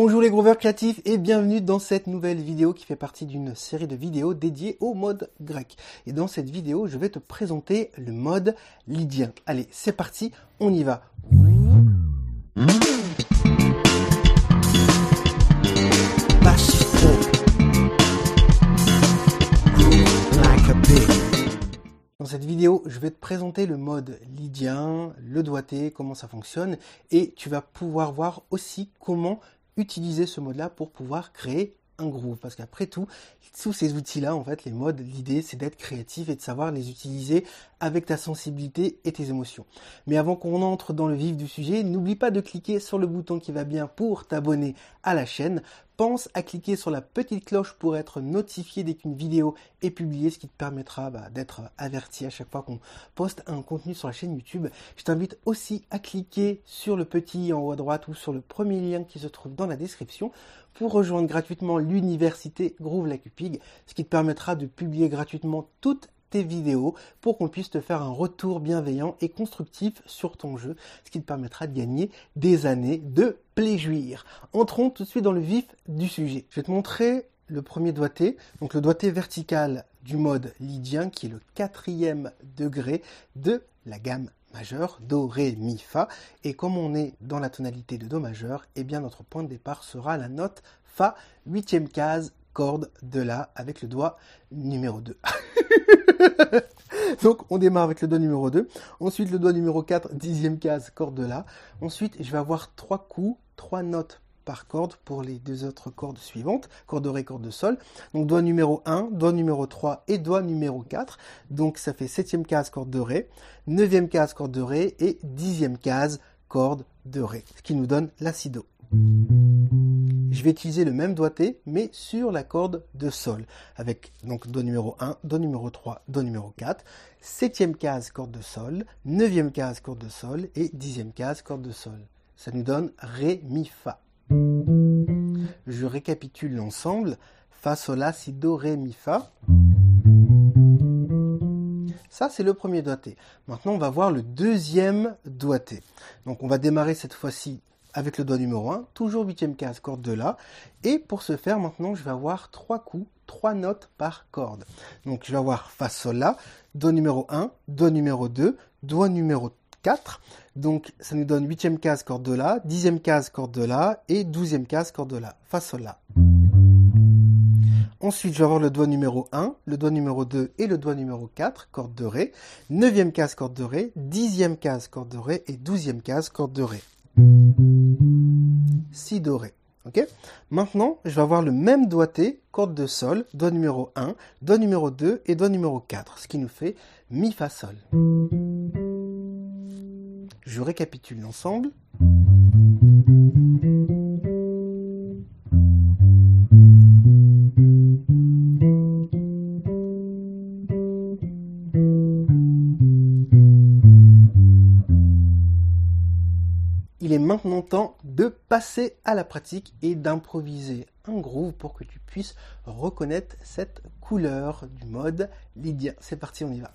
Bonjour les grooveurs créatifs et bienvenue dans cette nouvelle vidéo qui fait partie d'une série de vidéos dédiées au mode grec. Et dans cette vidéo, je vais te présenter le mode lydien. Allez, c'est parti, on y va. Dans cette vidéo, je vais te présenter le mode lydien, le doigté, comment ça fonctionne, et tu vas pouvoir voir aussi comment utiliser ce mode-là pour pouvoir créer un groove. Parce qu'après tout, tous ces outils-là, en fait, les modes, l'idée, c'est d'être créatif et de savoir les utiliser avec ta sensibilité et tes émotions. Mais avant qu'on entre dans le vif du sujet, n'oublie pas de cliquer sur le bouton qui va bien pour t'abonner à la chaîne. Pense à cliquer sur la petite cloche pour être notifié dès qu'une vidéo est publiée, ce qui te permettra bah, d'être averti à chaque fois qu'on poste un contenu sur la chaîne YouTube. Je t'invite aussi à cliquer sur le petit en haut à droite ou sur le premier lien qui se trouve dans la description pour rejoindre gratuitement l'université Groove La Cupig, ce qui te permettra de publier gratuitement toutes tes vidéos pour qu'on puisse te faire un retour bienveillant et constructif sur ton jeu, ce qui te permettra de gagner des années de plaisir. Entrons tout de suite dans le vif du sujet. Je vais te montrer le premier doigté, donc le doigté vertical du mode lydien qui est le quatrième degré de la gamme majeure, Do, Ré, Mi, Fa. Et comme on est dans la tonalité de Do majeur, eh bien notre point de départ sera la note Fa, huitième case, corde de La avec le doigt numéro 2. Donc on démarre avec le doigt numéro 2. Ensuite le doigt numéro 4, dixième case, corde de La. Ensuite je vais avoir trois coups, trois notes par corde pour les deux autres cordes suivantes, corde de Ré, corde de Sol. Donc doigt numéro 1, doigt numéro 3 et doigt numéro 4. Donc ça fait septième case, corde de Ré, neuvième case, corde de Ré et dixième case, corde de Ré, ce qui nous donne la Si Do je vais utiliser le même doigté, mais sur la corde de Sol, avec donc Do numéro 1, Do numéro 3, Do numéro 4, septième case corde de Sol, neuvième case corde de Sol et dixième case corde de Sol. Ça nous donne Ré, Mi, Fa. Je récapitule l'ensemble. Fa, Sol, La, Si, Do, Ré, Mi, Fa. Ça, c'est le premier doigté. Maintenant, on va voir le deuxième doigté. Donc, on va démarrer cette fois-ci avec le doigt numéro 1, toujours huitième case, corde de La. Et pour ce faire, maintenant, je vais avoir trois coups, trois notes par corde. Donc, je vais avoir Fa, Sol, La, Do numéro 1, Do numéro 2, Doigt numéro 4. Donc, ça nous donne huitième case, corde de La, dixième case, corde de La, et douzième case, corde de La. Fa, Sol, La. Ensuite, je vais avoir le doigt numéro 1, le doigt numéro 2 et le doigt numéro 4, corde de Ré. Neuvième case, corde de Ré. Dixième case, corde de Ré. Et douzième case, corde de Ré. Doré. Maintenant, je vais avoir le même doigté, corde de sol, doigt numéro 1, doigt numéro 2 et doigt numéro 4, ce qui nous fait mi fa sol. Je récapitule l'ensemble. Il est maintenant temps de passer à la pratique et d'improviser un groove pour que tu puisses reconnaître cette couleur du mode Lydia. C'est parti, on y va.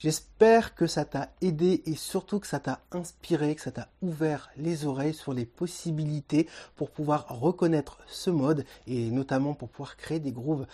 J'espère que ça t'a aidé et surtout que ça t'a inspiré, que ça t'a ouvert les oreilles sur les possibilités pour pouvoir reconnaître ce mode et notamment pour pouvoir créer des grooves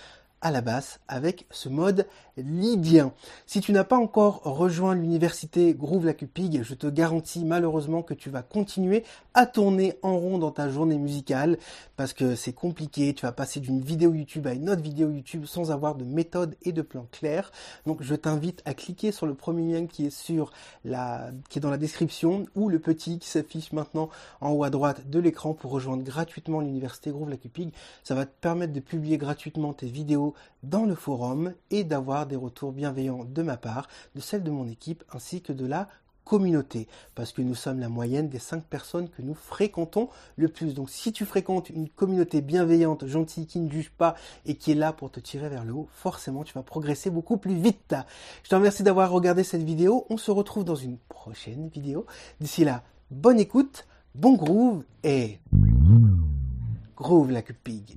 à la basse avec ce mode lydien. Si tu n'as pas encore rejoint l'université Groove la Cupig, je te garantis malheureusement que tu vas continuer à tourner en rond dans ta journée musicale parce que c'est compliqué, tu vas passer d'une vidéo YouTube à une autre vidéo YouTube sans avoir de méthode et de plan clair. Donc je t'invite à cliquer sur le premier lien qui est sur la qui est dans la description ou le petit qui s'affiche maintenant en haut à droite de l'écran pour rejoindre gratuitement l'université Groove la Cupig. Ça va te permettre de publier gratuitement tes vidéos dans le forum et d'avoir des retours bienveillants de ma part, de celle de mon équipe ainsi que de la communauté, parce que nous sommes la moyenne des cinq personnes que nous fréquentons le plus. Donc si tu fréquentes une communauté bienveillante, gentille, qui ne juge pas et qui est là pour te tirer vers le haut, forcément tu vas progresser beaucoup plus vite. Je te remercie d'avoir regardé cette vidéo. On se retrouve dans une prochaine vidéo. D'ici là, bonne écoute, bon groove et groove la cupig.